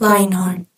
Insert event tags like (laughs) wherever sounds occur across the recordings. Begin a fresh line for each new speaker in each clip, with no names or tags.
Lionheart.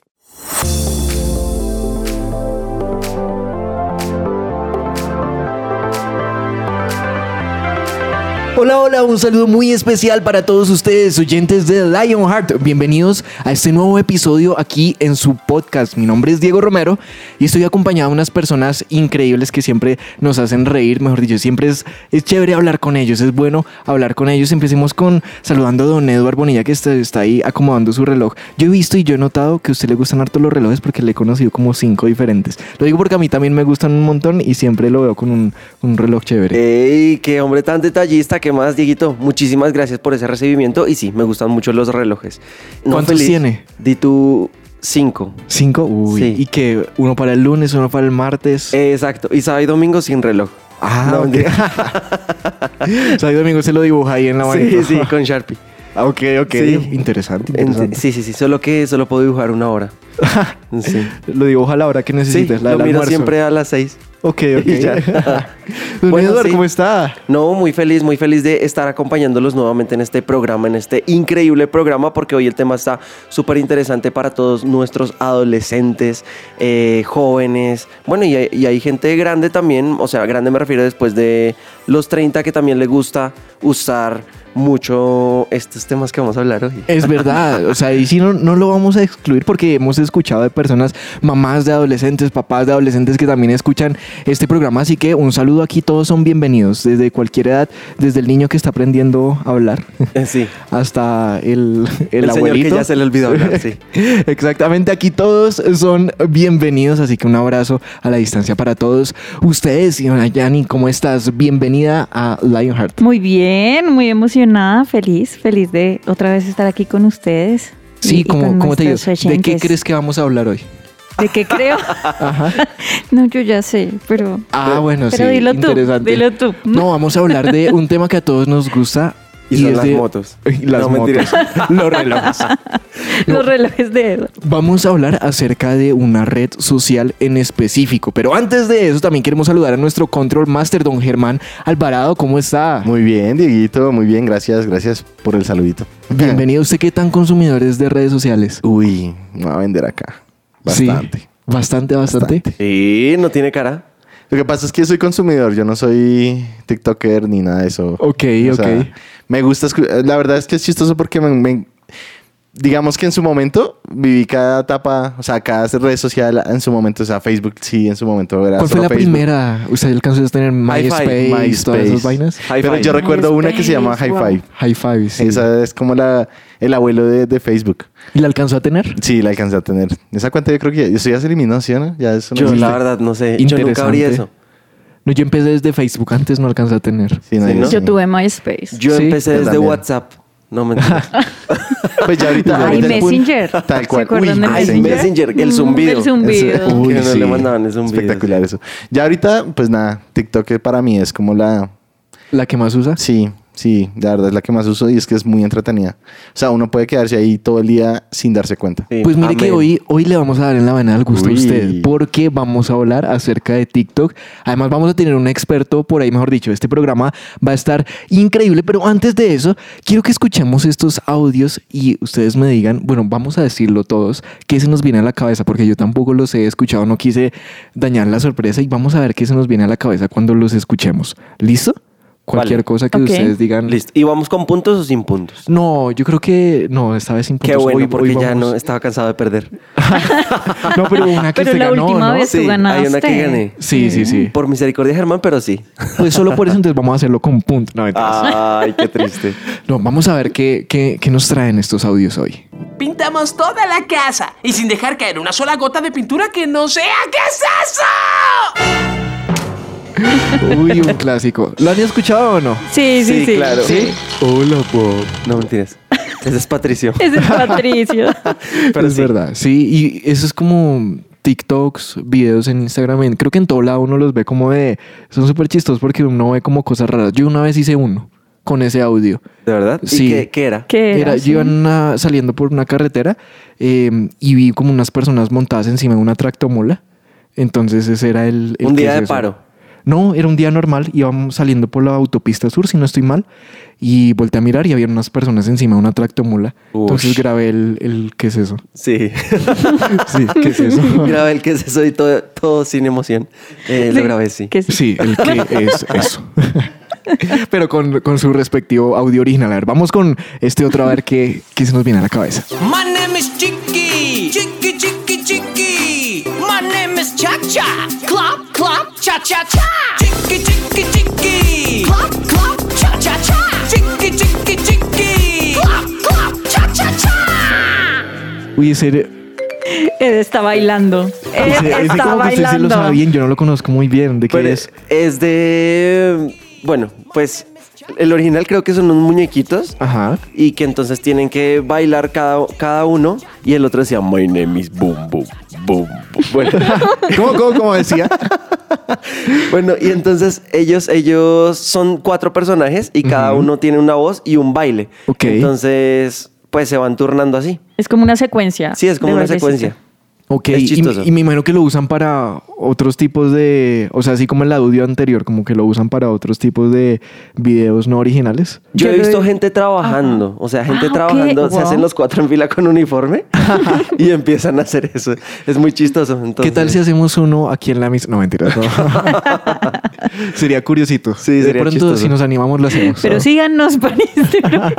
Hola, hola, un saludo muy especial para todos ustedes, oyentes de Lionheart. Bienvenidos a este nuevo episodio aquí en su podcast. Mi nombre es Diego Romero y estoy acompañado de unas personas increíbles que siempre nos hacen reír, mejor dicho, siempre es, es chévere hablar con ellos, es bueno hablar con ellos. Empecemos con saludando a don Eduardo Bonilla que está, está ahí acomodando su reloj. Yo he visto y yo he notado que a usted le gustan harto los relojes porque le he conocido como cinco diferentes. Lo digo porque a mí también me gustan un montón y siempre lo veo con un, un reloj chévere.
¡Ey! ¡Qué hombre tan detallista! ¿Qué más, Dieguito? Muchísimas gracias por ese recibimiento. Y sí, me gustan mucho los relojes. No,
¿Cuántos
feliz.
tiene?
Di tú cinco.
¿Cinco? Uy.
Sí.
Y que uno para el lunes, uno para el martes.
Exacto. Y sábado y domingo sin reloj.
Ah,
No,
ok.
mentira. (laughs)
Sábado y domingo se lo dibuja ahí en la mano.
Sí, sí, (laughs) con Sharpie.
Ah, ok, ok.
Sí.
Interesante,
sí, sí, sí. Solo que solo puedo dibujar una hora. (laughs) Sí.
Lo dibuja a la hora que
Sí,
necesites, la
lo miro
almuerzo.
siempre a las seis.
Ok, (laughs) ok. (laughs) Don
Bueno,
Eduardo,
sí.
¿cómo está?
No, muy feliz, muy feliz de estar acompañándolos nuevamente en este programa, en este increíble programa, porque hoy el tema está súper interesante para todos nuestros adolescentes, eh, jóvenes, bueno, y hay, y hay gente grande también, o sea, grande me refiero después de los 30 que también le gusta usar mucho estos temas que vamos a hablar hoy.
Es verdad, o sea, y si no, no lo vamos a excluir porque hemos escuchado de personas, mamás de adolescentes, papás de adolescentes que también escuchan este programa, así que un saludo aquí, todos son bienvenidos, desde cualquier edad, desde el niño que está aprendiendo a hablar
Eh, Sí,
hasta el, el,
el, señor
abuelito.
que ya se le olvidó hablar, sí. (laughs)
Exactamente, aquí todos son bienvenidos, así que un abrazo a la distancia para todos ustedes. Y Yani, ¿cómo estás? Bienvenida a Lionheart.
Muy bien, muy emocionada, feliz, feliz de otra vez estar aquí con ustedes.
Sí,
y
¿cómo,
con
cómo te digo? ¿De qué crees que vamos a hablar hoy?
¿De qué creo? (laughs)
Ajá. (laughs)
no, yo ya sé, pero...
Ah, bueno,
pero
sí,
dilo tú, dilo tú.
No, vamos a hablar de un tema que a todos nos gusta.
Y, son las
de-
motos. (laughs)
Y las
No,
motos. (laughs) Los relojes. (laughs)
Los relojes de Edo.
Vamos a hablar acerca de una red social en específico. Pero antes de eso, también queremos saludar a nuestro Control Master, don Germán Alvarado. ¿Cómo está?
Muy bien, Dieguito, muy bien, gracias, gracias por el saludito.
Bienvenido. ¿Usted qué tan consumidor es de redes sociales?
Uy, me va a vender acá. Bastante.
Sí, bastante, bastante.
Bastante.
Sí, no tiene cara.
Lo que pasa es que soy consumidor, yo no soy TikToker ni nada de eso.
Ok,
O
ok.
sea, me gusta, escu- la verdad es que es chistoso porque me, me- digamos que en su momento viví cada etapa, o sea, cada red social en su momento, o sea, Facebook sí, en su momento era
¿Cuál fue la
Facebook.
primera? ¿Usted alcanzó a tener MySpace,
MySpace.
todas esas vainas?
Pero yo recuerdo una que se llama
MySpace,
High
wow.
Five.
High Five, sí.
Esa es como la, el abuelo de, de Facebook.
¿Y la alcanzó a tener?
Sí, la alcancé a tener. Esa cuenta yo creo que ya, eso ya se eliminó, ¿sí o no? Ya eso no
Yo
existe.
la verdad no sé. Yo nunca abrí eso.
No, yo empecé desde Facebook, antes no alcancé a tener.
Sí, no,
Sí,
yo
¿no?
sí.
Yo tuve MySpace.
Yo
Sí,
empecé
yo
desde
también.
WhatsApp. No mentira. (laughs)
Pues ya ahorita.
Ay,
el punto-
Messenger.
Tal
¿Se
cual.
acuerdan
Uy,
de
Ay,
Messenger?
Messenger, el zumbido.
El zumbido.
Ese-
Que no le mandaban ese zumbido,
Espectacular eso. Ya ahorita, pues nada, TikTok para mí es como la.
¿La que más usa?
Sí, sí, la verdad es la que más uso y es que es muy entretenida. O sea, uno puede quedarse ahí todo el día sin darse cuenta.
Sí,
Pues mire que hoy, hoy le vamos a dar en la vena al gusto a usted, porque vamos a hablar acerca de TikTok. Además, vamos a tener un experto por ahí, mejor dicho. Este programa va a estar increíble, pero antes de eso, quiero que escuchemos estos audios y ustedes me digan, bueno, vamos a decirlo todos, qué se nos viene a la cabeza, porque yo tampoco los he escuchado, no quise dañar la sorpresa y vamos a ver qué se nos viene a la cabeza cuando los escuchemos. ¿Listo? Cualquier
Vale.
cosa que ustedes digan.
Listo. ¿Y vamos con puntos o sin puntos?
No, yo creo que no, esta vez sin
Qué
puntos.
bueno,
Hoy-
porque
hoy
ya no estaba cansado de perder. (laughs)
No, pero una que
Pero la
ganó,
última
¿no?
vez
Sí,
tú ganaste.
hay una que gané.
Sí, sí, sí.
Por misericordia, Germán, pero sí. (laughs)
Pues solo por eso entonces vamos a hacerlo con punto. No.
Ay, qué triste. (laughs)
no, vamos a ver qué, qué, qué nos traen estos audios hoy.
Pintamos toda la casa y sin dejar caer una sola gota de pintura que no sea. ¿Qué es eso?
Uy, un clásico. ¿Lo han escuchado o no?
Sí, sí,
Sí,
sí.
claro.
¿Sí? Hola, Bob.
No mentiras. Ese es Patricio. (laughs)
Ese es Patricio. (laughs)
Pero
es
sí.
verdad, sí. Y eso es como TikToks, videos en Instagram, en- creo que en todo lado uno los ve como de... Son súper chistosos porque uno ve como cosas raras. Yo una vez hice uno con ese audio.
¿De verdad? ¿Y
Sí.
qué, qué era?
¿Qué
Era,
era?
yo iba en una- saliendo por una carretera eh, y vi como unas personas montadas encima de una tractomola. Entonces ese era el... el
Un día
es
de
eso.
paro.
No, era un día normal. Íbamos saliendo por la autopista sur, si no estoy mal. Y volteé a mirar y había unas personas encima de una tractomola. Entonces grabé el, el ¿qué es eso?
Sí. (laughs)
Sí, ¿qué es eso? (laughs)
grabé el que es eso y todo, todo sin emoción. Eh, lo grabé, sí.
Que sí.
Sí, el que (laughs) es eso. Pero con, con su respectivo audio original. A ver, vamos con este otro a ver qué, qué se nos viene a la cabeza.
My name is Chicky. Is Cha Cha. Clop, clop, cha cha cha. Chicky, Chicky, Chicky. Clop, clop, cha cha cha. Chicky, Chicky, Chicky. Clop, clop, cha cha cha.
Uy, ese, ese,
Ed está bailando. Ed
ese
está
como que usted se lo
bailando.
sabe bien. Yo no lo conozco muy bien. ¿De qué
Pero
es?
es de. Bueno, pues el original creo que son unos muñequitos.
Ajá.
Y que entonces tienen que bailar cada, cada uno. Y el otro decía, My name is Boom Boom Boom. boom". Bueno, (laughs)
¿Cómo, cómo, cómo decía? (laughs)
bueno, y entonces ellos, ellos son cuatro personajes y cada uno tiene una voz y un baile.
Ok.
Entonces, pues se van turnando así.
Es como una secuencia.
Sí, es como una secuencia.
Ok,
Es
y,
chistoso.
y me imagino que lo usan para otros tipos de, o sea, así como el audio anterior, como que lo usan para otros tipos de videos no originales.
Yo, he visto gente trabajando, o sea, gente
Ah,
trabajando, se hacen los cuatro en fila con uniforme (laughs) y empiezan a hacer eso. Es muy chistoso. Entonces,
¿Qué tal si hacemos uno aquí en la misma? No, mentiras. (laughs) no. sería curiosito.
Sí,
de
sería
pronto,
chistoso.
si nos animamos, lo hacemos.
Pero (laughs) síganos para Instagram.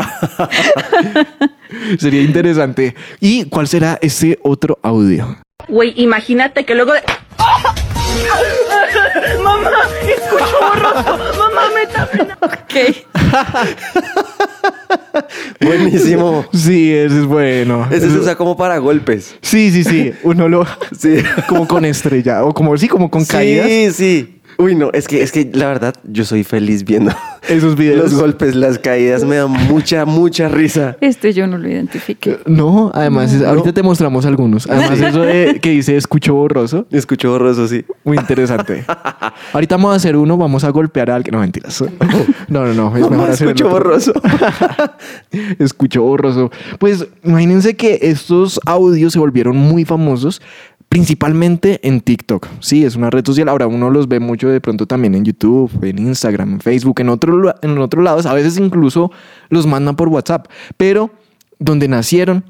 Sería (laughs) interesante. ¿Y cuál será ese otro audio?
Güey, imagínate que luego de... (laughs) Mamá, escucho borroso. Mamá, me (laughs)
ok.
Buenísimo.
Sí, ese es bueno.
Ese se usa como para golpes.
Sí, sí, sí. Uno lo.
Sí.
Como con estrella. O como sí, como con caídas.
Sí, sí. Uy, no, es que, es que la verdad, yo soy feliz viendo (laughs)
Esos videos.
los golpes, las caídas, me dan mucha, mucha risa.
Este yo no lo identifiqué.
No, además, es- ahorita te mostramos algunos. Además, eso de que dice escucho borroso.
Escucho borroso, sí.
Muy interesante. (laughs) Ahorita vamos a hacer uno, vamos a golpear a alguien. No, mentiras. (laughs) No, no, no. Es
Mamá,
mejor hacer
escucho borroso.
Escucho borroso. Pues imagínense que estos audios se volvieron muy famosos. Principalmente en TikTok. Sí, es una red social. Ahora uno los ve mucho de pronto también en YouTube, en Instagram, en Facebook, en, otro, en otros lados. A veces incluso los mandan por WhatsApp. Pero donde nacieron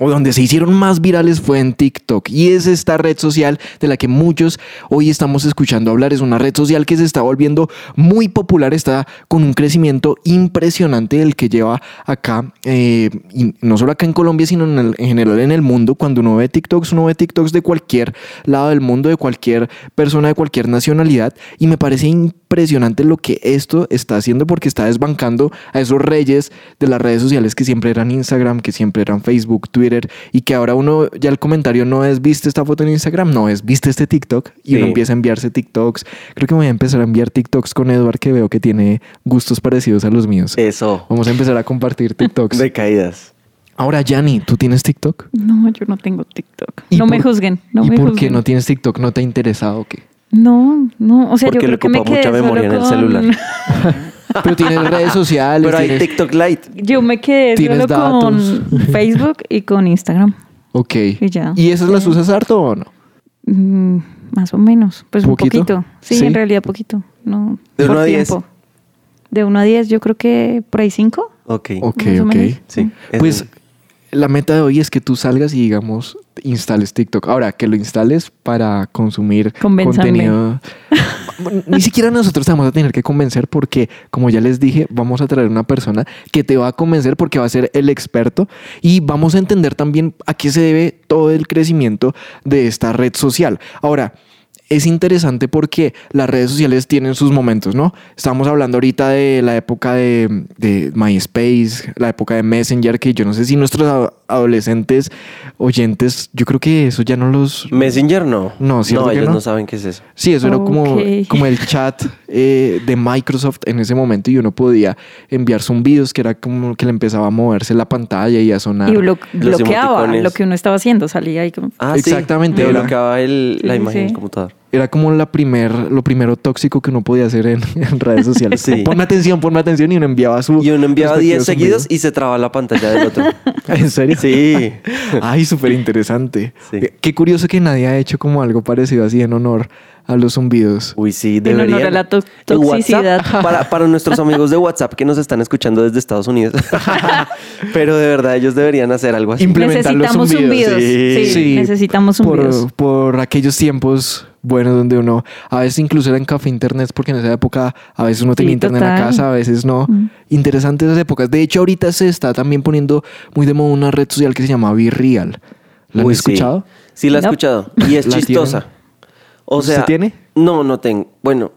o donde se hicieron más virales fue en TikTok. Y es esta red social de la que muchos hoy estamos escuchando hablar. Es una red social que se está volviendo muy popular, está con un crecimiento impresionante el que lleva acá, eh, y no solo acá en Colombia, sino en, en general en el mundo. Cuando uno ve TikToks, uno ve TikToks de cualquier lado del mundo, de cualquier persona, de cualquier nacionalidad. Y me parece impresionante lo que esto está haciendo porque está desbancando a esos reyes de las redes sociales que siempre eran Instagram, que siempre eran Facebook, Twitter, y que ahora uno ya el comentario no es viste esta foto en Instagram, no es viste este TikTok y uno empieza a enviarse TikToks. Creo que me voy a empezar a enviar TikToks con Edward que veo que tiene gustos parecidos a los míos.
Eso.
Vamos a empezar a compartir TikToks. (laughs)
De caídas.
Ahora, Yanni, ¿tú tienes TikTok?
No, yo no tengo TikTok.
¿Y
No me juzguen. No
¿Y
me
por
juzguen.
qué no tienes TikTok? ¿No te ha interesado o qué?
No, no. O sea,
Porque
yo
le
creo que me
ocupa
quedé
mucha
solo
memoria en el
con-
celular. (laughs)
Pero tienes redes sociales.
Pero hay
tienes-
TikTok Lite.
Yo me quedé
Tienes
solo
datos.
con Facebook y con Instagram.
Ok.
Y ya.
¿Y esas las usas harto o no?
Mm, más o menos. Pues
¿Poquito?
un poquito. Sí,
Sí.
en realidad poquito. No,
De
por
uno a diez.
tiempo. De 1 a 10, yo creo que por ahí 5.
Ok.
Ok,
Más o
ok.
menos.
Sí. es
Pues
un-
la meta de hoy es que tú salgas y digamos instales TikTok. Ahora, que lo instales para consumir
Convénzame.
contenido. (laughs) Ni siquiera nosotros te vamos a tener que convencer porque, como ya les dije, vamos a traer una persona que te va a convencer porque va a ser el experto y vamos a entender también a qué se debe todo el crecimiento de esta red social. Ahora, es interesante porque las redes sociales tienen sus momentos, ¿no? Estamos hablando ahorita de la época de, de MySpace, la época de Messenger, que yo no sé si nuestros adolescentes oyentes, yo creo que eso ya no los...
Messenger no.
No, ¿cierto
No,
que
ellos
no?
no? saben qué es eso.
Sí, eso era como, como el chat eh, de Microsoft en ese momento y uno podía enviar zumbidos que era como que le empezaba a moverse la pantalla y a sonar.
Y blo- bloqueaba lo que uno estaba haciendo, salía ahí como...
Ah,
Exactamente,
Sí, bloqueaba el- la
Sí,
imagen
sí.
del computador.
Era como la primer, lo primero tóxico que uno podía hacer en, (laughs) en redes sociales.
Sí.
Ponme atención, ponme atención y uno enviaba su...
Y uno enviaba 10
respectivo
seguidos y se traba la pantalla del otro. (laughs)
¿En serio?
Sí. (laughs)
Ay, súper interesante.
Sí.
Eh, Qué curioso que nadie ha hecho como algo parecido así en honor a los zumbidos.
Uy, sí,
En honor
deberían.
a la to-
WhatsApp,
toxicidad.
para, para nuestros amigos de WhatsApp que nos están escuchando desde Estados Unidos. Pero de verdad, ellos deberían hacer algo así.
Implementar los zumbidos.
Sí, necesitamos zumbidos.
Por, por aquellos tiempos buenos donde uno, a veces incluso era en café internet, porque en esa época a veces uno tenía
Sí,
internet en la casa, a veces no.
Mm.
Interesantes esas épocas. De hecho, ahorita se está también poniendo muy de moda una red social que se llama Virreal. ¿La han
Uy, sí.
escuchado?
Sí, la he
No.
escuchado. Y es (laughs)
¿La
chistosa. O
¿Usted
sea,
tiene?
No, no tengo. Bueno,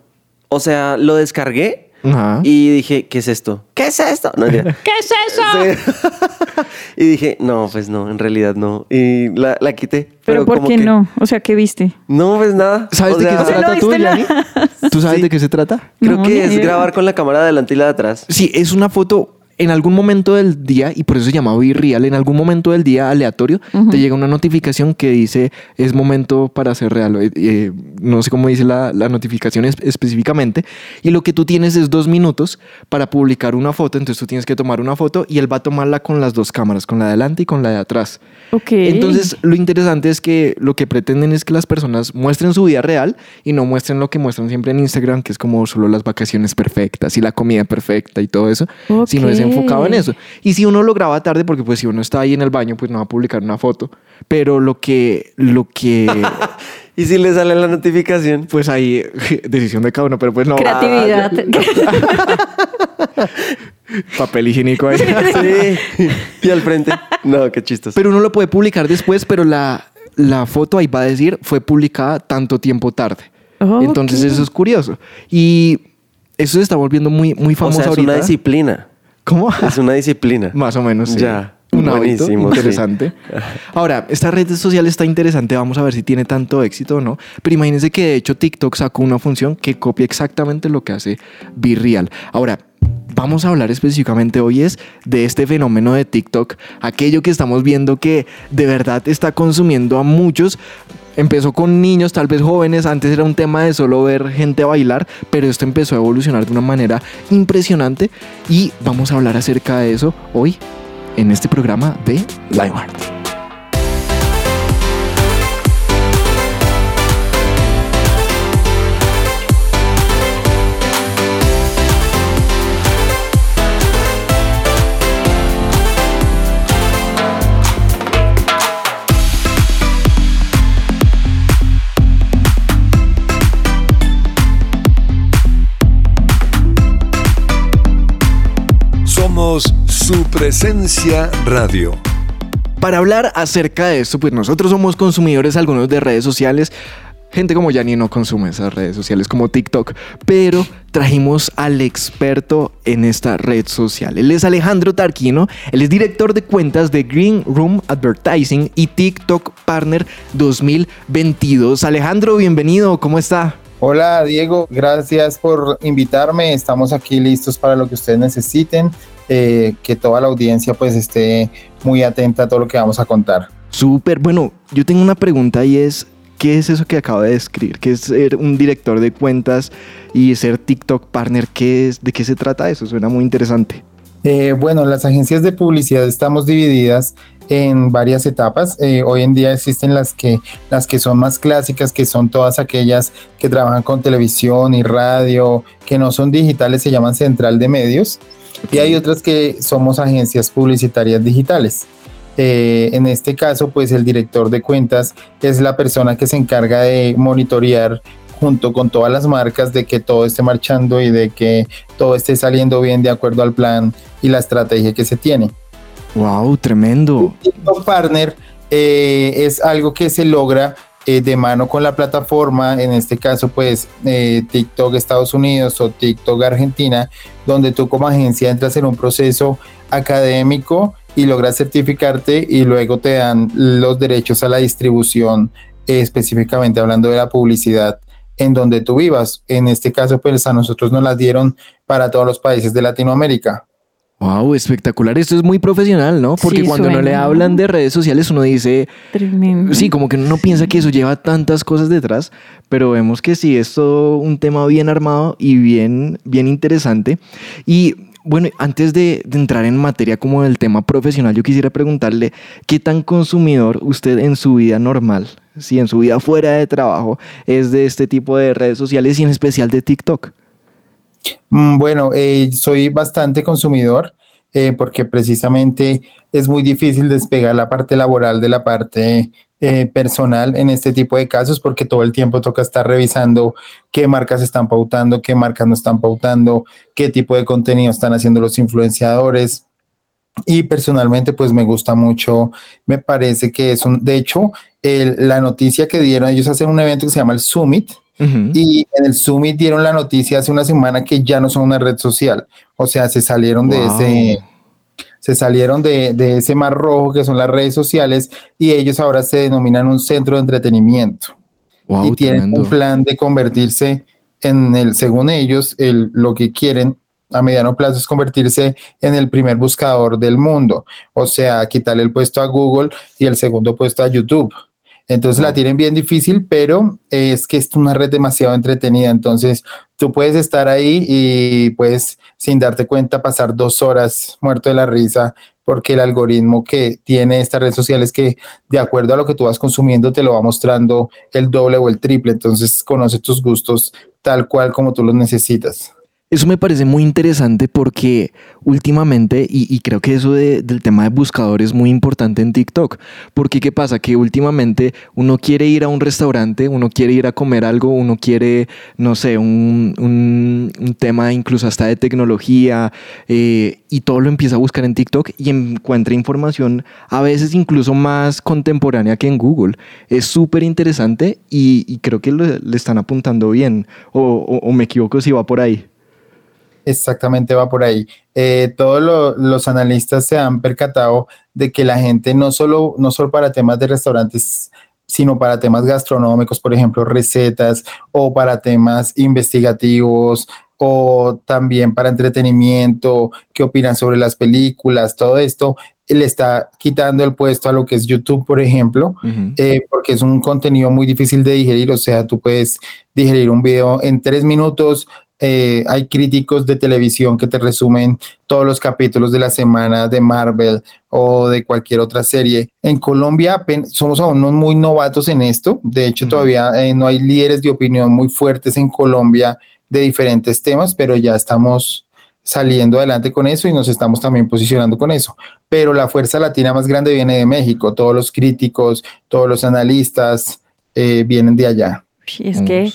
o sea, lo descargué
Ajá.
y dije, ¿qué es esto? ¿Qué es esto? No. (laughs)
¿Qué es eso?
Sí. (laughs) y dije, no, pues no, en realidad no. Y la, la quité.
Pero, ¿por
como
qué
que-
no? O sea, ¿qué viste?
No, pues nada.
¿Sabes
O
de qué se trata
¿no
tú, Yanni? (laughs) ¿Tú sabes
Sí.
de qué se trata?
Creo
No,
que es
idea.
grabar con la cámara de adelante y la de atrás.
Sí, es una foto en algún momento del día, y por eso se llama Virreal, en algún momento del día aleatorio, te llega una notificación que dice es momento para hacer real. Eh, eh, no sé cómo dice la, la notificación es- específicamente. Y lo que tú tienes es dos minutos para publicar una foto. Entonces tú tienes que tomar una foto y él va a tomarla con las dos cámaras, con la de adelante y con la de atrás.
Ok.
Entonces, lo interesante es que lo que pretenden es que las personas muestren su vida real y no muestren lo que muestran siempre en Instagram, que es como solo las vacaciones perfectas y la comida perfecta y todo eso, sino es. Enfocado en eso. Y si uno lo graba tarde, porque pues si uno está ahí en el baño, pues no va a publicar una foto, pero lo que, lo que, (laughs)
Y si le sale la notificación.
pues ahí, (laughs) decisión de cada uno, pero pues no,
Creatividad. (laughs)
papel higiénico ahí.
Sí. y al frente. No, qué chistoso.
Pero uno lo puede publicar después, pero la, la foto ahí va a decir fue publicada tanto tiempo tarde. Entonces eso es curioso. Y eso se está volviendo muy, muy
o
famoso
sea, es
ahorita.
una disciplina.
¿Cómo?
Es una disciplina.
Más o menos, sí.
Ya.
Un hábito
Buenísimo, sí.
interesante. (laughs) Ahora, esta red social está interesante. Vamos a ver si tiene tanto éxito o no. Pero imagínense que de hecho TikTok sacó una función que copia exactamente lo que hace Virreal. Ahora, vamos a hablar específicamente hoy es de este fenómeno de TikTok. Aquello que estamos viendo que de verdad está consumiendo a muchos. Empezó con niños, tal vez jóvenes, antes era un tema de solo ver gente bailar, pero esto empezó a evolucionar de una manera impresionante y vamos a hablar acerca de eso hoy en este programa de Lionheart.
Su presencia radio.
Para hablar acerca de esto, pues nosotros somos consumidores algunos de redes sociales. Gente como Yanni no consume esas redes sociales como TikTok, pero trajimos al experto en esta red social. Él es Alejandro Tarquino, él es director de cuentas de Green Room Advertising y TikTok Partner 2022. Alejandro, bienvenido, ¿cómo está?
Hola Diego, gracias por invitarme. Estamos aquí listos para lo que ustedes necesiten. Eh, que toda la audiencia pues esté muy atenta a todo lo que vamos a contar.
Súper, bueno, yo tengo una pregunta y es, ¿qué es eso que acabo de describir? ¿Qué es ser un director de cuentas y ser TikTok partner? ¿Qué es, ¿De qué se trata eso? Suena muy interesante.
Eh, bueno, las agencias de publicidad estamos divididas en varias etapas. Eh, hoy en día existen las que, las que son más clásicas, que son todas aquellas que trabajan con televisión y radio, que no son digitales, se llaman central de medios. Y hay otras que somos agencias publicitarias digitales. Eh, en este caso, pues el director de cuentas es la persona que se encarga de monitorear junto con todas las marcas de que todo esté marchando y de que todo esté saliendo bien de acuerdo al plan y la estrategia que se tiene.
Wow, tremendo.
TikTok Partner eh, es algo que se logra eh, de mano con la plataforma, en este caso pues eh, TikTok Estados Unidos o TikTok Argentina, donde tú como agencia entras en un proceso académico y logras certificarte y luego te dan los derechos a la distribución, eh, específicamente hablando de la publicidad en donde tú vivas. En este caso, pues a nosotros nos las dieron para todos los países de Latinoamérica.
Wow, espectacular. Esto es muy profesional, ¿no? Porque
Sí,
cuando no le hablan de redes sociales, uno dice,
Tremendo.
sí, como que uno no piensa que eso lleva tantas cosas detrás, pero vemos que sí, es todo un tema bien armado y bien, bien interesante. Y bueno, antes de, de entrar en materia como del tema profesional, yo quisiera preguntarle, ¿qué tan consumidor usted en su vida normal, si en su vida fuera de trabajo, es de este tipo de redes sociales y en especial de TikTok?
Mm, Bueno, eh, soy bastante consumidor eh, porque precisamente es muy difícil despegar la parte laboral de la parte eh, personal en este tipo de casos porque todo el tiempo toca estar revisando qué marcas están pautando, qué marcas no están pautando, qué tipo de contenido están haciendo los influenciadores. Y personalmente, pues me gusta mucho, me parece que es un, de hecho, la noticia que dieron, ellos hacen un evento que se llama el Summit, Y en el Summit dieron la noticia hace una semana que ya no son una red social. O sea, se salieron de ese, se salieron de, de ese mar rojo que son las redes sociales y ellos ahora se denominan un centro de entretenimiento.
Wow,
y tienen
tremendo.
un plan de convertirse en el, según ellos, el, lo que quieren a mediano plazo es convertirse en el primer buscador del mundo. O sea, quitarle el puesto a Google y el segundo puesto a YouTube. Entonces la tienen bien difícil, pero es que es una red demasiado entretenida. Entonces tú puedes estar ahí y puedes, sin darte cuenta, pasar dos horas muerto de la risa porque el algoritmo que tiene esta red social es que de acuerdo a lo que tú vas consumiendo te lo va mostrando el doble o el triple. Entonces conoce tus gustos tal cual como tú los necesitas.
Eso me parece muy interesante porque últimamente, y, creo que eso de- del tema de buscador es muy importante en TikTok, porque ¿qué pasa? Que últimamente uno quiere ir a un restaurante, uno quiere ir a comer algo, uno quiere, no sé, un, un- un tema incluso hasta de tecnología, eh, y todo lo empieza a buscar en TikTok y encuentra información a veces incluso más contemporánea que en Google. Es súper interesante y, creo que lo- le están apuntando bien, o me equivoco si va por ahí.
Exactamente va por ahí. Eh, todos lo- los analistas se han percatado de que la gente no solo, no solo para temas de restaurantes, sino para temas gastronómicos, por ejemplo, recetas o para temas investigativos o también para entretenimiento, qué opinan sobre las películas, todo esto le está quitando el puesto a lo que es YouTube, por ejemplo, eh, porque es un contenido muy difícil de digerir, o sea, tú puedes digerir un video en tres minutos. Eh, hay críticos de televisión que te resumen todos los capítulos de la semana de Marvel o de cualquier otra serie. En Colombia somos aún muy novatos en esto. De hecho, todavía eh, no hay líderes de opinión muy fuertes en Colombia de diferentes temas, pero ya estamos saliendo adelante con eso y nos estamos también posicionando con eso. Pero la fuerza latina más grande viene de México. Todos los críticos, todos los analistas eh, vienen de allá.
Sí, es que,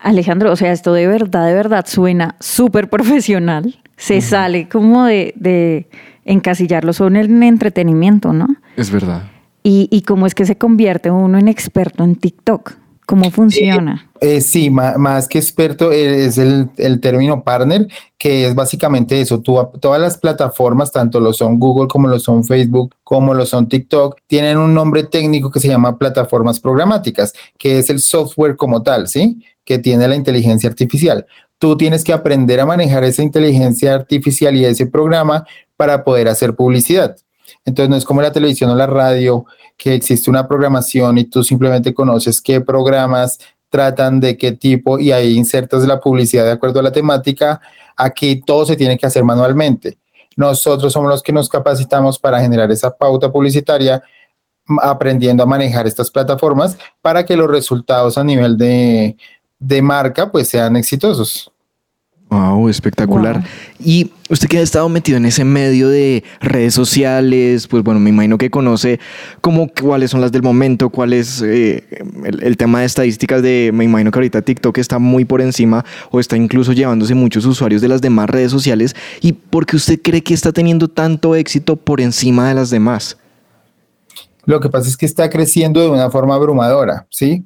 Alejandro, o sea, esto de verdad, de verdad suena súper profesional. Se sale como de, de encasillarlo solo en entretenimiento, ¿no?
Es verdad.
Y, y cómo es que se convierte uno en experto en TikTok. ¿Cómo funciona?
Eh, sí, ma- más que experto eh, es el, el término partner, que es básicamente eso. Tú, todas las plataformas, tanto lo son Google como lo son Facebook, como lo son TikTok, tienen un nombre técnico que se llama plataformas programáticas, que es el software como tal, ¿sí? Que tiene la inteligencia artificial. Tú tienes que aprender a manejar esa inteligencia artificial y ese programa para poder hacer publicidad. Entonces no es como la televisión o la radio, que existe una programación y tú simplemente conoces qué programas tratan de qué tipo y ahí insertas la publicidad de acuerdo a la temática. Aquí todo se tiene que hacer manualmente. Nosotros somos los que nos capacitamos para generar esa pauta publicitaria, aprendiendo a manejar estas plataformas para que los resultados a nivel de, de marca pues sean exitosos.
Wow, espectacular.
Wow.
Y usted que ha estado metido en ese medio de redes sociales, pues bueno, me imagino que conoce como cuáles son las del momento, cuál es eh, el, el tema de estadísticas de, me imagino que ahorita TikTok está muy por encima o está incluso llevándose muchos usuarios de las demás redes sociales. ¿Y por qué usted cree que está teniendo tanto éxito por encima de las demás?
Lo que pasa es que está creciendo de una forma abrumadora, ¿sí?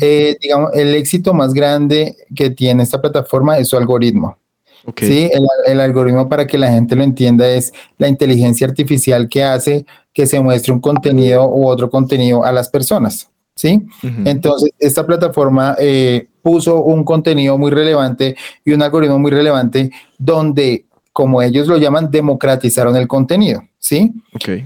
Eh, digamos, el éxito más grande que tiene esta plataforma es su algoritmo.
Ok.
Sí, el, el algoritmo para que la gente lo entienda es la inteligencia artificial que hace que se muestre un contenido u otro contenido a las personas. ¿Sí? Entonces, esta plataforma eh, puso un contenido muy relevante y un algoritmo muy relevante donde, como ellos lo llaman, democratizaron el contenido. ¿Sí?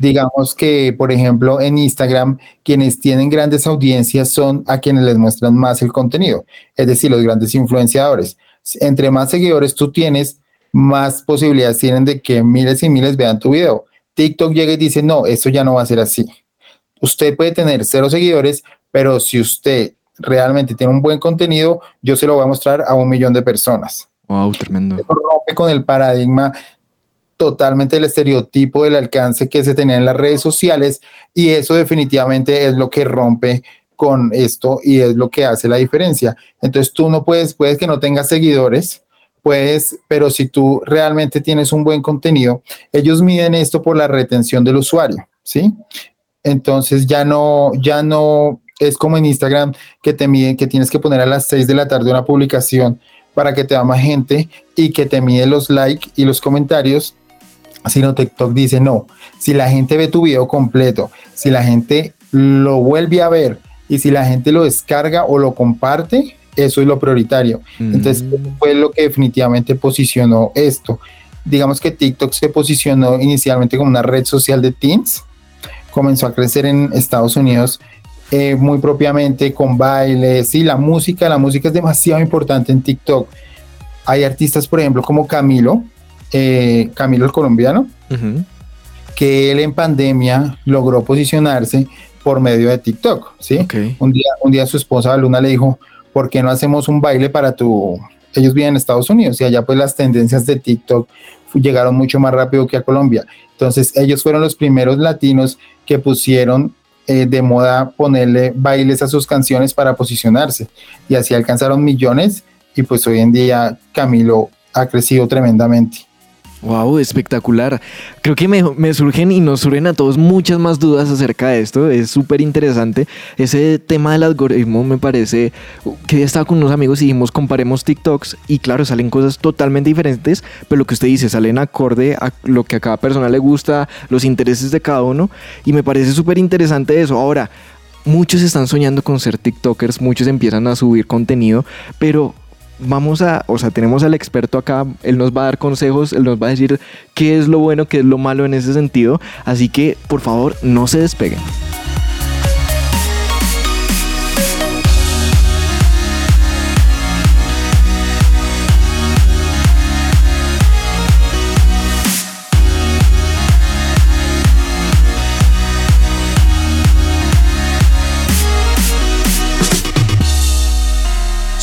Digamos que, por ejemplo, en Instagram, quienes tienen grandes audiencias son a quienes les muestran más el contenido, es decir, los grandes influenciadores. Entre más seguidores tú tienes, más posibilidades tienen de que miles y miles vean tu video. TikTok llega y dice, no, esto ya no va a ser así. Usted puede tener cero seguidores, pero si usted realmente tiene un buen contenido, yo se lo voy a mostrar a un millón de personas
Wow, tremendo.
rompe con el paradigma totalmente el estereotipo del alcance que se tenía en las redes sociales y eso definitivamente es lo que rompe con esto y es lo que hace la diferencia. Entonces tú no puedes, puedes que no tengas seguidores, puedes, pero si tú realmente tienes un buen contenido, ellos miden esto por la retención del usuario, ¿sí? Entonces ya no, ya no es como en Instagram que te miden, que tienes que poner a las 6 de la tarde una publicación para que te vea más gente y que te mide los likes y los comentarios, sino TikTok dice no, si la gente ve tu video completo, si la gente lo vuelve a ver y si la gente lo descarga o lo comparte, eso es lo prioritario. Entonces
Mm.
fue lo que definitivamente posicionó esto. Digamos que TikTok se posicionó inicialmente como una red social de teens, comenzó a crecer en Estados Unidos eh, muy propiamente con bailes y la música, la música es demasiado importante en TikTok. Hay artistas, por ejemplo, como Camilo, eh, Camilo el colombiano, que él en pandemia logró posicionarse por medio de TikTok, ¿sí? Un día, un día su esposa Luna le dijo, ¿por qué no hacemos un baile para tu... Ellos viven en Estados Unidos y allá pues las tendencias de TikTok llegaron mucho más rápido que a Colombia. Entonces ellos fueron los primeros latinos que pusieron eh, de moda ponerle bailes a sus canciones para posicionarse y así alcanzaron millones y pues hoy en día Camilo ha crecido tremendamente.
Wow, espectacular. Creo que me, surgen y nos surgen a todos muchas más dudas acerca de esto. Es súper interesante. Ese tema del algoritmo me parece que ya estaba con unos amigos y dijimos comparemos TikToks y claro, salen cosas totalmente diferentes, pero lo que usted dice, salen acorde a lo que a cada persona le gusta, los intereses de cada uno y me parece súper interesante eso. Ahora, muchos están soñando con ser TikTokers, muchos empiezan a subir contenido, pero vamos a, o sea, tenemos al experto acá, él nos va a dar consejos, él nos va a decir qué es lo bueno, qué es lo malo en ese sentido, así que por favor no se despeguen.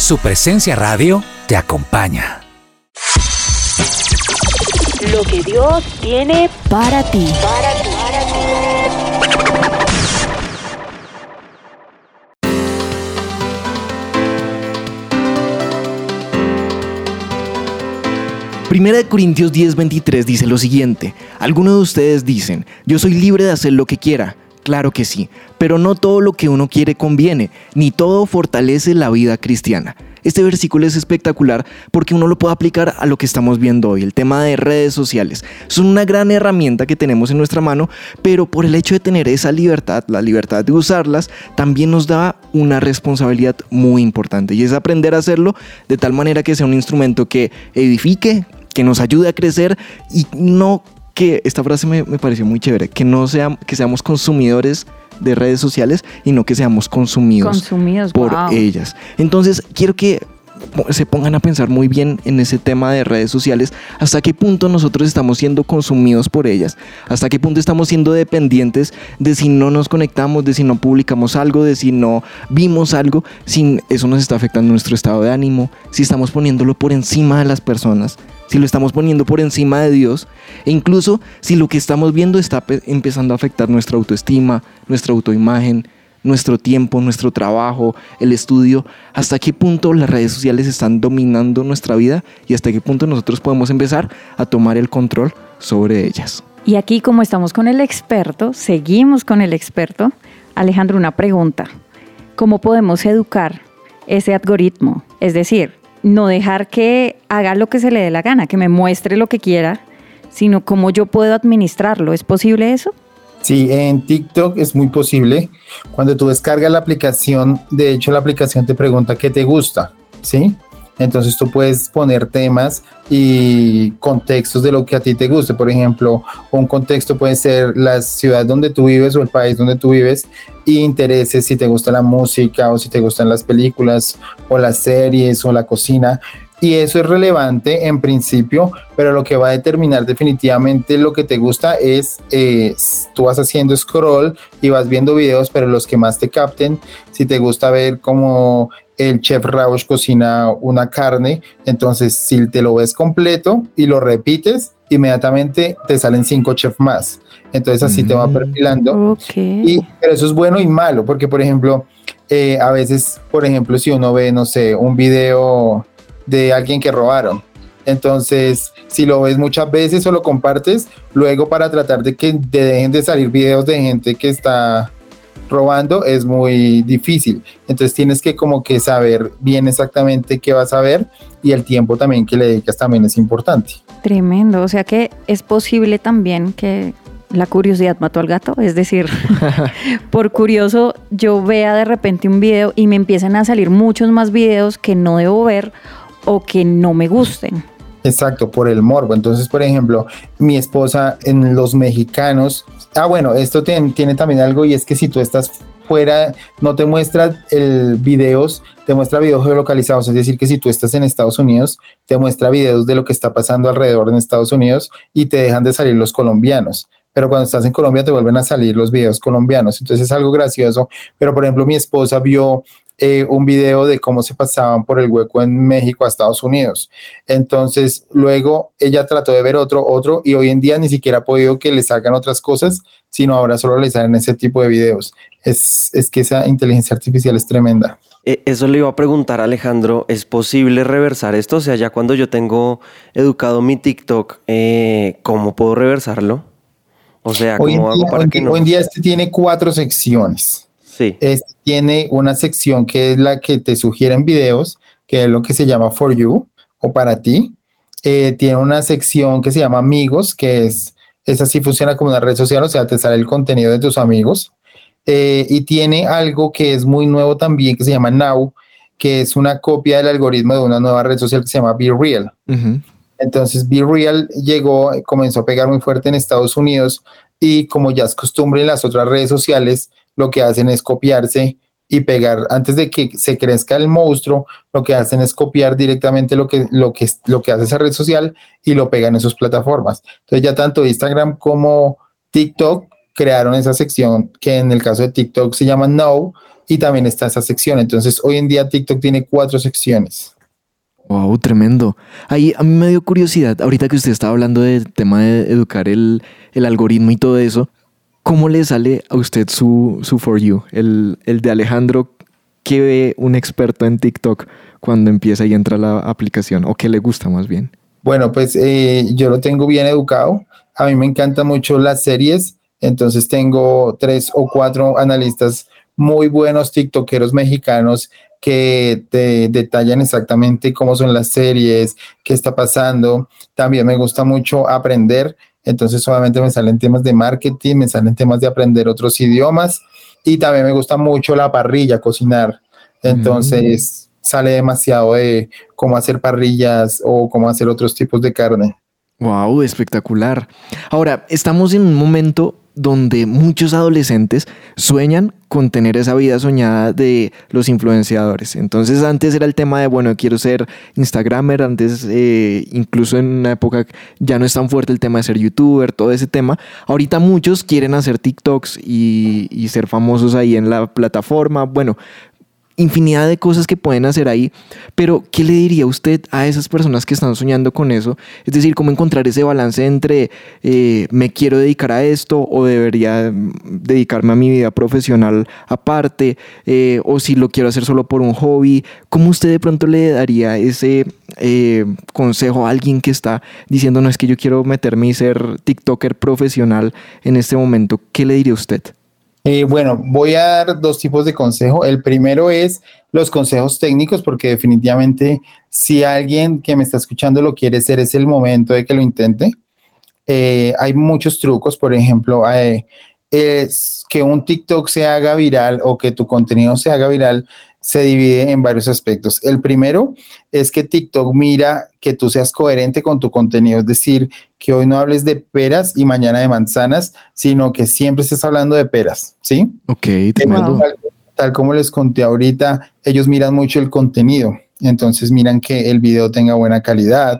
Su presencia radio te acompaña.
Lo que Dios tiene
Para ti.
Primera de Corintios 10:23 dice lo siguiente, algunos de ustedes dicen, yo soy libre de hacer lo que quiera. Claro que sí, pero no todo lo que uno quiere conviene, ni todo fortalece la vida cristiana. Este versículo es espectacular porque uno lo puede aplicar a lo que estamos viendo hoy, el tema de redes sociales. Son una gran herramienta que tenemos en nuestra mano, pero por el hecho de tener esa libertad, la libertad de usarlas, también nos da una responsabilidad muy importante y es aprender a hacerlo de tal manera que sea un instrumento que edifique, que nos ayude a crecer y no que esta frase me, me pareció muy chévere, que no sea, que seamos consumidores de redes sociales y no que seamos consumidos,
Consumidos,
por
wow.
ellas. Entonces, quiero que se pongan a pensar muy bien en ese tema de redes sociales, hasta qué punto nosotros estamos siendo consumidos por ellas, hasta qué punto estamos siendo dependientes de si no nos conectamos, de si no publicamos algo, de si no vimos algo, si eso nos está afectando nuestro estado de ánimo, si estamos poniéndolo por encima de las personas, si lo estamos poniendo por encima de Dios, e incluso si lo que estamos viendo está pe- empezando a afectar nuestra autoestima, nuestra autoimagen, nuestro tiempo, nuestro trabajo, el estudio, hasta qué punto las redes sociales están dominando nuestra vida y hasta qué punto nosotros podemos empezar a tomar el control sobre ellas.
Y aquí, como estamos con el experto, seguimos con el experto. Alejandro, una pregunta. ¿Cómo podemos educar ese algoritmo? Es decir, no dejar que haga lo que se le dé la gana, que me muestre lo que quiera, sino cómo yo puedo administrarlo. ¿Es posible eso?
Sí, en TikTok es muy posible. Cuando tú descargas la aplicación, de hecho la aplicación te pregunta qué te gusta, ¿sí? Entonces tú puedes poner temas y contextos de lo que a ti te guste. Por ejemplo, un contexto puede ser la ciudad donde tú vives o el país donde tú vives y intereses si te gusta la música o si te gustan las películas o las series o la cocina. Y eso es relevante en principio, pero lo que va a determinar definitivamente lo que te gusta es, eh, tú vas haciendo scroll y vas viendo videos, pero los que más te capten, si te gusta ver cómo el chef Rausch cocina una carne, entonces si te lo ves completo y lo repites, inmediatamente te salen cinco chefs más. Entonces así te va perfilando.
Ok.
Y, pero eso es bueno y malo, porque por ejemplo, eh, a veces, por ejemplo, si uno ve, no sé, un video de alguien que robaron, entonces si lo ves muchas veces o lo compartes, luego para tratar de que te dejen de salir videos de gente que está robando es muy difícil. Entonces tienes que como que saber bien exactamente qué vas a ver y el tiempo también que le dedicas también es importante.
Tremendo. O sea que es posible también que la curiosidad mató al gato. Es decir, (laughs) por curioso yo vea de repente un video y me empiecen a salir muchos más videos que no debo ver o que no me gusten.
Exacto, por el morbo. Entonces, por ejemplo, mi esposa en los mexicanos, ah, bueno, esto tiene, tiene también algo y es que si tú estás fuera, no te muestra el videos, te muestra videos geolocalizados, es decir, que si tú estás en Estados Unidos, te muestra videos de lo que está pasando alrededor en Estados Unidos y te dejan de salir los colombianos. Pero cuando estás en Colombia te vuelven a salir los videos colombianos. Entonces es algo gracioso. Pero por ejemplo, mi esposa vio eh, un video de cómo se pasaban por el hueco en México a Estados Unidos. Entonces, luego ella trató de ver otro, otro, y hoy en día ni siquiera ha podido que le salgan otras cosas, sino ahora solo le salen ese tipo de videos. Es, es que esa inteligencia artificial es tremenda.
Eh, Eso le iba a preguntar a Alejandro, ¿es posible reversar esto? O sea, ya cuando yo tengo educado mi TikTok, eh, ¿cómo puedo reversarlo? O sea,
Hoy en,
¿cómo hago
día,
para
hoy-
que no?
hoy en día este tiene cuatro secciones.
Sí.
Este tiene una sección que es la que te sugieren videos, que es lo que se llama For You o para ti. Eh, tiene una sección que se llama Amigos, que es, esa sí funciona como una red social, o sea, te sale el contenido de tus amigos. Eh, y tiene algo que es muy nuevo también, que se llama Now, que es una copia del algoritmo de una nueva red social que se llama Be Real. Entonces, Be Real llegó, comenzó a pegar muy fuerte en Estados Unidos y como ya es costumbre en las otras redes sociales, lo que hacen es copiarse y pegar antes de que se crezca el monstruo, lo que hacen es copiar directamente lo que, lo que, lo que hace esa red social y lo pegan en sus plataformas. Entonces ya tanto Instagram como TikTok crearon esa sección que en el caso de TikTok se llama No y también está esa sección. Entonces hoy en día TikTok tiene cuatro secciones.
Wow, tremendo. Ahí a mí me dio curiosidad, ahorita que usted estaba hablando del tema de educar el, el algoritmo y todo eso, ¿cómo le sale a usted su, su For You? El, el de Alejandro, que ve un experto en TikTok cuando empieza y entra la aplicación? ¿O qué le gusta más bien?
Bueno, pues eh, yo lo tengo bien educado. A mí me encantan mucho las series, entonces tengo tres o cuatro analistas muy buenos TikTokeros mexicanos que te detallan exactamente cómo son las series, qué está pasando. También me gusta mucho aprender, entonces obviamente me salen temas de marketing, me salen temas de aprender otros idiomas y también me gusta mucho la parrilla, cocinar. Entonces sale demasiado de cómo hacer parrillas o cómo hacer otros tipos de carne.
Wow, espectacular. Ahora, estamos en un momento donde muchos adolescentes sueñan con tener esa vida soñada de los influenciadores. Entonces antes era el tema de, bueno, quiero ser Instagramer, antes eh, incluso en una época ya no es tan fuerte el tema de ser youtuber, todo ese tema. Ahorita muchos quieren hacer TikToks y, y ser famosos ahí en la plataforma. Bueno, infinidad de cosas que pueden hacer ahí, pero ¿qué le diría usted a esas personas que están soñando con eso? Es decir, cómo encontrar ese balance entre eh, me quiero dedicar a esto o debería mm, dedicarme a mi vida profesional aparte, eh, o si lo quiero hacer solo por un hobby. ¿Cómo usted de pronto le daría ese eh, consejo a alguien que está diciendo, no es que yo quiero meterme y ser TikToker profesional en este momento? ¿Qué le diría usted?
Eh, bueno, voy a dar dos tipos de consejo. El primero es los consejos técnicos, porque definitivamente si alguien que me está escuchando lo quiere hacer, es el momento de que lo intente. Eh, hay muchos trucos, por ejemplo, eh, es que un TikTok se haga viral o que tu contenido se haga viral se divide en varios aspectos. El primero es que TikTok mira que tú seas coherente con tu contenido, es decir, que hoy no hables de peras y mañana de manzanas, sino que siempre estés hablando de peras, ¿sí?
Ok, tremendo.
Tal, tal como les conté ahorita, ellos miran mucho el contenido, entonces miran que el video tenga buena calidad,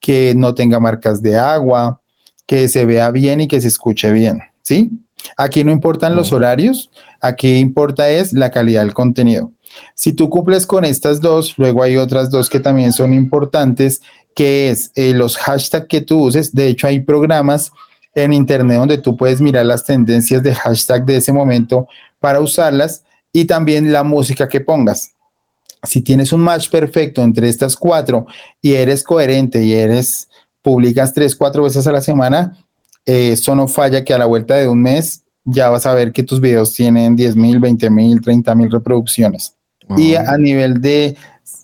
que no tenga marcas de agua, que se vea bien y que se escuche bien, ¿sí? Aquí no importan los horarios, aquí importa es la calidad del contenido. Si tú cumples con estas dos, luego hay otras dos que también son importantes, que es eh, los hashtags que tú uses. De hecho, hay programas en internet donde tú puedes mirar las tendencias de hashtag de ese momento para usarlas y también la música que pongas. Si tienes un match perfecto entre estas cuatro y eres coherente y eres publicas tres, cuatro veces a la semana, eh, eso no falla que a la vuelta de un mes ya vas a ver que tus videos tienen 10 mil, 20 mil, 30 mil reproducciones. Y a nivel de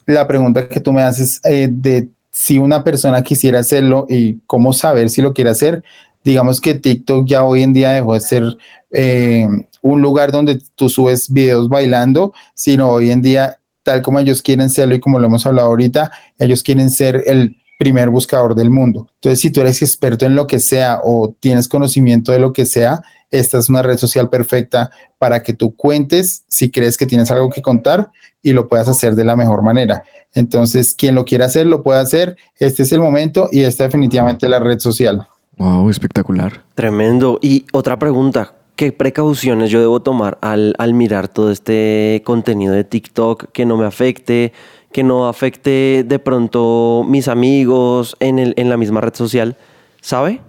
la pregunta que tú me haces eh, de si una persona quisiera hacerlo y cómo saber si lo quiere hacer, digamos que TikTok ya hoy en día dejó de ser eh, un lugar donde tú subes videos bailando, sino hoy en día, tal como ellos quieren serlo y como lo hemos hablado ahorita, ellos quieren ser el primer buscador del mundo. Entonces, si tú eres experto en lo que sea o tienes conocimiento de lo que sea, esta es una red social perfecta para que tú cuentes si crees que tienes algo que contar y lo puedas hacer de la mejor manera. Entonces, quien lo quiera hacer, lo puede hacer. Este es el momento y esta definitivamente la red social.
Wow, espectacular.
Tremendo. Y otra pregunta, ¿qué precauciones yo debo tomar al, al mirar todo este contenido de TikTok que no me afecte? que no afecte de pronto mis amigos en, el, en la misma red social, ¿sabe?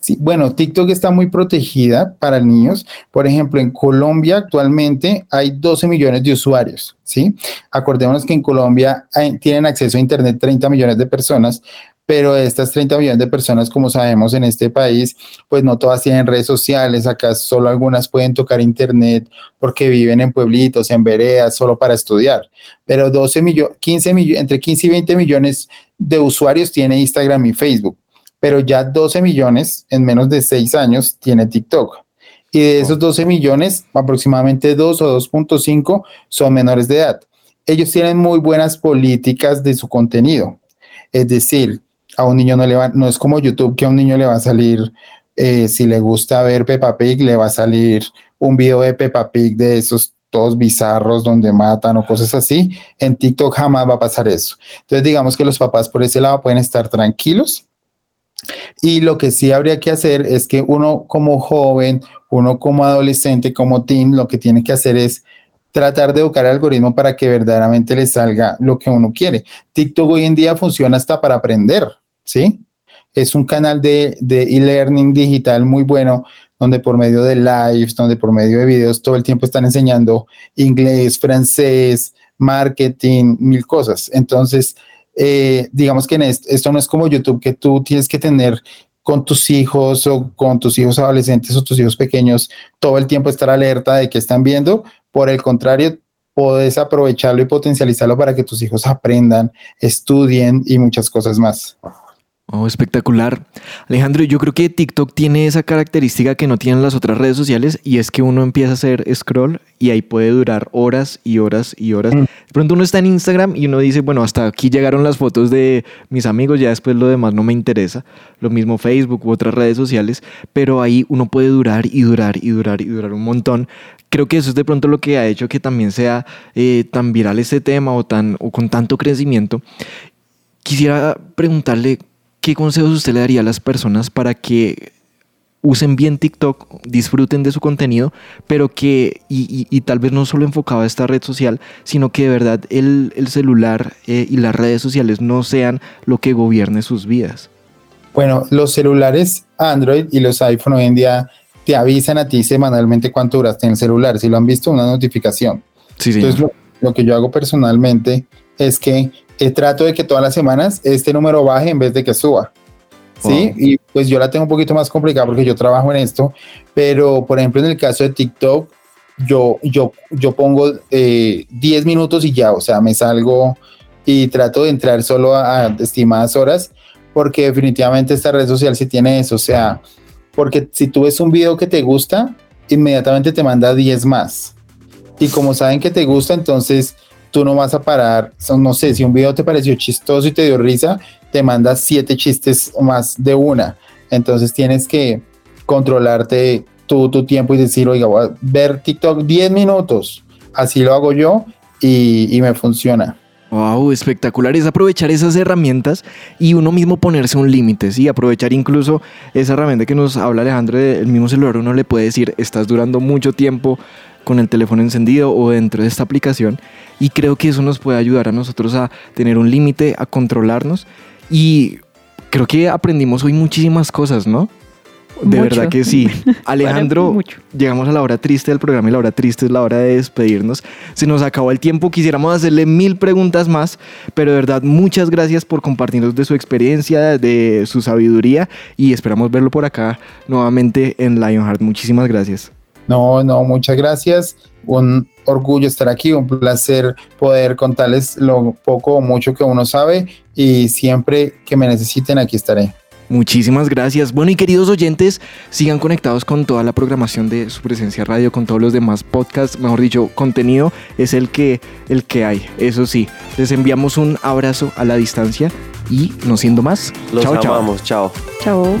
Sí, bueno, TikTok está muy protegida para niños. Por ejemplo, en Colombia actualmente hay 12 millones de usuarios, ¿sí? Acordémonos que en Colombia tienen acceso a Internet 30 millones de personas, pero estas 30 millones de personas, como sabemos en este país, pues no todas tienen redes sociales, acá solo algunas pueden tocar Internet porque viven en pueblitos, en veredas, solo para estudiar. Pero 12 millones, 15 millones, entre 15 y 20 millones de usuarios tiene Instagram y Facebook pero ya 12 millones en menos de 6 años tiene TikTok. Y de esos 12 millones, aproximadamente 2 o 2.5 son menores de edad. Ellos tienen muy buenas políticas de su contenido. Es decir, a un niño no le va, no es como YouTube que a un niño le va a salir, eh, si le gusta ver Peppa Pig, le va a salir un video de Peppa Pig de esos todos bizarros donde matan o cosas así. En TikTok jamás va a pasar eso. Entonces digamos que los papás por ese lado pueden estar tranquilos y lo que sí habría que hacer es que uno como joven, uno como adolescente, como teen, lo que tiene que hacer es tratar de educar el algoritmo para que verdaderamente le salga lo que uno quiere. TikTok hoy en día funciona hasta para aprender, ¿sí? Es un canal de e-learning digital muy bueno, donde por medio de lives, donde por medio de videos todo el tiempo están enseñando inglés, francés, marketing, mil cosas. Entonces, eh, digamos que en est- esto no es como YouTube, que tú tienes que tener con tus hijos o con tus hijos adolescentes o tus hijos pequeños todo el tiempo estar alerta de que están viendo. Por el contrario, puedes aprovecharlo y potencializarlo para que tus hijos aprendan, estudien y muchas cosas más.
Oh, espectacular. Alejandro, yo creo que TikTok tiene esa característica que no tienen las otras redes sociales y es que uno empieza a hacer scroll y ahí puede durar horas y horas y horas. De pronto uno está en Instagram y uno dice, bueno, hasta aquí llegaron las fotos de mis amigos, ya después lo demás no me interesa. Lo mismo Facebook u otras redes sociales, pero ahí uno puede durar y durar y durar y durar un montón. Creo que eso es de pronto lo que ha hecho que también sea eh, tan viral este tema o, tan, o con tanto crecimiento. Quisiera preguntarle qué consejos usted le daría a las personas para que usen bien TikTok, disfruten de su contenido, pero que, y, y- y tal vez no solo enfocado a esta red social, sino que de verdad el, el celular eh, y las redes sociales no sean lo que gobierne sus vidas.
Bueno, los celulares Android y los iPhone hoy en día te avisan a ti semanalmente cuánto duraste en el celular. Si lo han visto, una notificación.
Sí, sí.
Entonces, lo, lo que yo hago personalmente es que eh, trato de que todas las semanas este número baje en vez de que suba. Sí, y pues yo la tengo un poquito más complicada porque yo trabajo en esto, pero por ejemplo en el caso de TikTok, yo, yo, yo pongo eh, 10 minutos y ya, o sea, me salgo y trato de entrar solo a, a estimadas horas, porque definitivamente esta red social sí tiene eso, o sea, porque si tú ves un video que te gusta, inmediatamente te manda 10 más. Y como saben que te gusta, entonces tú no vas a parar, son, no sé, si un video te pareció chistoso y te dio risa, te manda 7 chistes más de una. Entonces tienes que controlarte tu, tu tiempo y decir, oiga, voy a ver TikTok 10 minutos. Así lo hago yo y, y me funciona.
Wow, espectacular es aprovechar esas herramientas y uno mismo ponerse un límite, sí, aprovechar incluso esa herramienta que nos habla Alejandro del mismo celular, uno le puede decir, estás durando mucho tiempo con el teléfono encendido o dentro de esta aplicación y creo que eso nos puede ayudar a nosotros a tener un límite, a controlarnos y creo que aprendimos hoy muchísimas cosas, ¿no? De
Mucho.
verdad que sí. (laughs) Alejandro,
mucho.
llegamos a la hora triste del programa y la hora triste es la hora de despedirnos. Se nos acabó el tiempo, quisiéramos hacerle mil preguntas más, pero de verdad muchas gracias por compartirnos de su experiencia, de su sabiduría y esperamos verlo por acá nuevamente en Lionheart. Muchísimas gracias.
No, no, muchas gracias. Un orgullo estar aquí, un placer poder contarles lo poco o mucho que uno sabe y siempre que me necesiten aquí estaré.
Muchísimas gracias. Bueno, y queridos oyentes, sigan conectados con toda la programación de su presencia radio, con todos los demás podcasts, mejor dicho, contenido es el que, el que hay. Eso sí, les enviamos un abrazo a la distancia y no siendo más.
Los
chao, chao.
amamos, chao.
Chao.